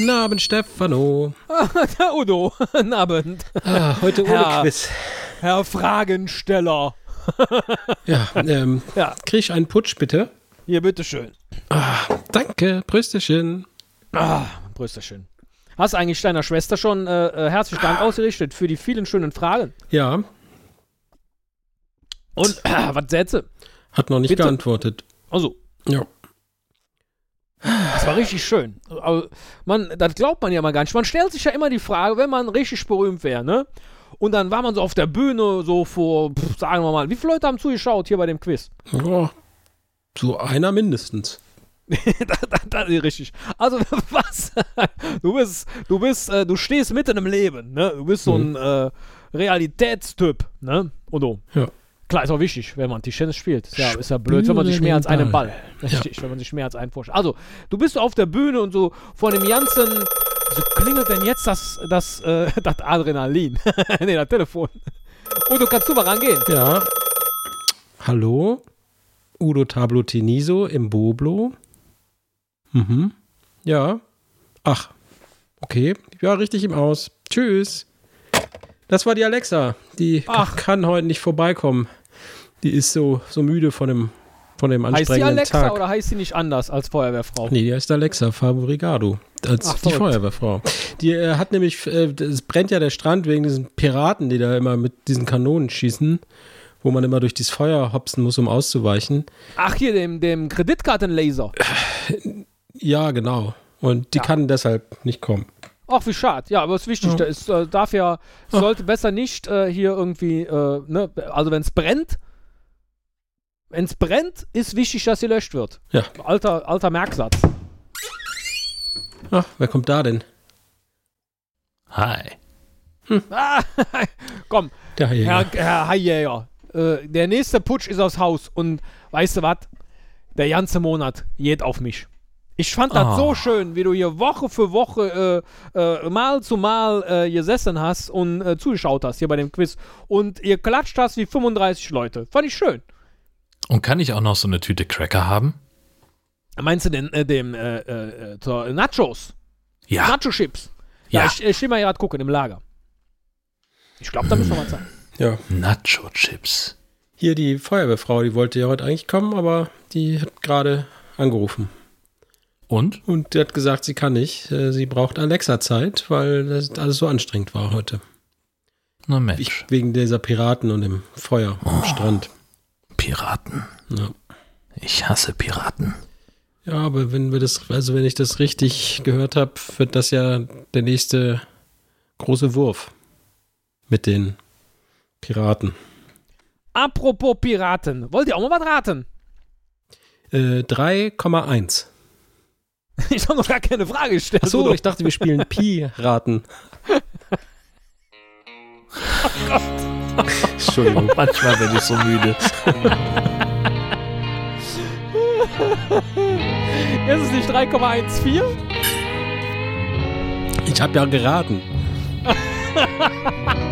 Guten Abend, Stefano. Der Udo, guten Abend. Ah, heute ohne Herr- Quiz. Herr Fragensteller. Ja, ähm, Ja. krieg ich einen Putsch, bitte? Hier, bitteschön. Danke, Prösterchen. Ah, Brüsterchen. Hast eigentlich deiner Schwester schon äh, äh, herzlichen Dank ausgerichtet für die vielen schönen Fragen. Ja, Und äh, was Sätze? hat noch nicht Bitte? geantwortet. Also, Ja. das war richtig schön. Aber man, das glaubt man ja mal gar nicht. Man stellt sich ja immer die Frage, wenn man richtig berühmt wäre, ne? Und dann war man so auf der Bühne, so vor, pff, sagen wir mal, wie viele Leute haben zugeschaut hier bei dem Quiz? Oh, so einer mindestens. das, das, das ist richtig. Also, was? Du bist, du bist, äh, du stehst mitten im Leben, ne? Du bist so ein äh, Realitätstyp, ne? Udo. Ja. Klar, ist auch wichtig, wenn man Tischtennis spielt. Ist ja, ist ja blöd, wenn man sich mehr als einen Ball. Richtig, wenn man sich mehr als einen vorstellt. Also, du bist so auf der Bühne und so vor dem ganzen. So klingelt denn jetzt das, das, äh, das Adrenalin? nee, das Telefon. Udo, kannst du mal rangehen? Ja. Hallo? Udo Tablo Teniso im Boblo. Mhm. Ja. Ach. Okay. Ja, richtig im Aus. Tschüss. Das war die Alexa. Die Ach. kann heute nicht vorbeikommen. Die ist so, so müde von dem, von dem Heißt sie Alexa Tag. oder heißt sie nicht anders als Feuerwehrfrau? Nee, die heißt Alexa Fabrigado. Als Ach, die. Feuerwehrfrau. Die äh, hat nämlich, äh, es brennt ja der Strand wegen diesen Piraten, die da immer mit diesen Kanonen schießen, wo man immer durch dieses Feuer hopsen muss, um auszuweichen. Ach, hier, dem, dem Kreditkartenlaser. Ja, genau. Und die Ja. kann deshalb nicht kommen. Ach, wie schade. Ja, aber ist wichtig. Ja. Ist, äh, darf ja, sollte besser nicht äh, hier irgendwie, äh, ne, also wenn es brennt, wenn es brennt, ist wichtig, dass sie löscht wird. Ja. Alter, alter Merksatz. Ach, wer kommt da denn? Hi. Ah, komm, Der. Herr, Herr Haijäger, äh, der nächste Putsch ist aus Haus und weißt du was? Der ganze Monat geht auf mich. Ich fand das Ah. so schön, wie du hier Woche für Woche äh, äh, mal zu mal äh, gesessen hast und äh, zugeschaut hast hier bei dem Quiz und ihr klatscht hast wie 35 Leute. Fand ich schön. Und kann ich auch noch so eine Tüte Cracker haben? Meinst du denn äh, dem äh, äh, zur Nachos? Ja. Nacho-Chips. Ja, Ja. ich, ich stehe mal gerade gucken im Lager. Ich glaube, da müssen wir mal zeigen. ja. Nacho-Chips. Hier die Feuerwehrfrau, die wollte ja heute eigentlich kommen, aber die hat gerade angerufen. Und? Und die hat gesagt, sie kann nicht. Äh, Sie braucht Alexa-Zeit, weil das alles so anstrengend war heute. Na Mensch. Ich, wegen dieser Piraten und dem Feuer am Strand. Piraten. Ja. Ich hasse Piraten. Ja, aber wenn wir das, also wenn ich das richtig gehört habe, wird das ja der nächste große Wurf mit den Piraten. Apropos Piraten. Wollt ihr auch mal was raten? Äh, 3,1. Ich habe noch gar keine Frage gestellt. Achso, ich dachte, wir spielen Piraten. Entschuldigung. Manchmal bin ich so müde. Ist es nicht 3,14? Ich habe ja geraten.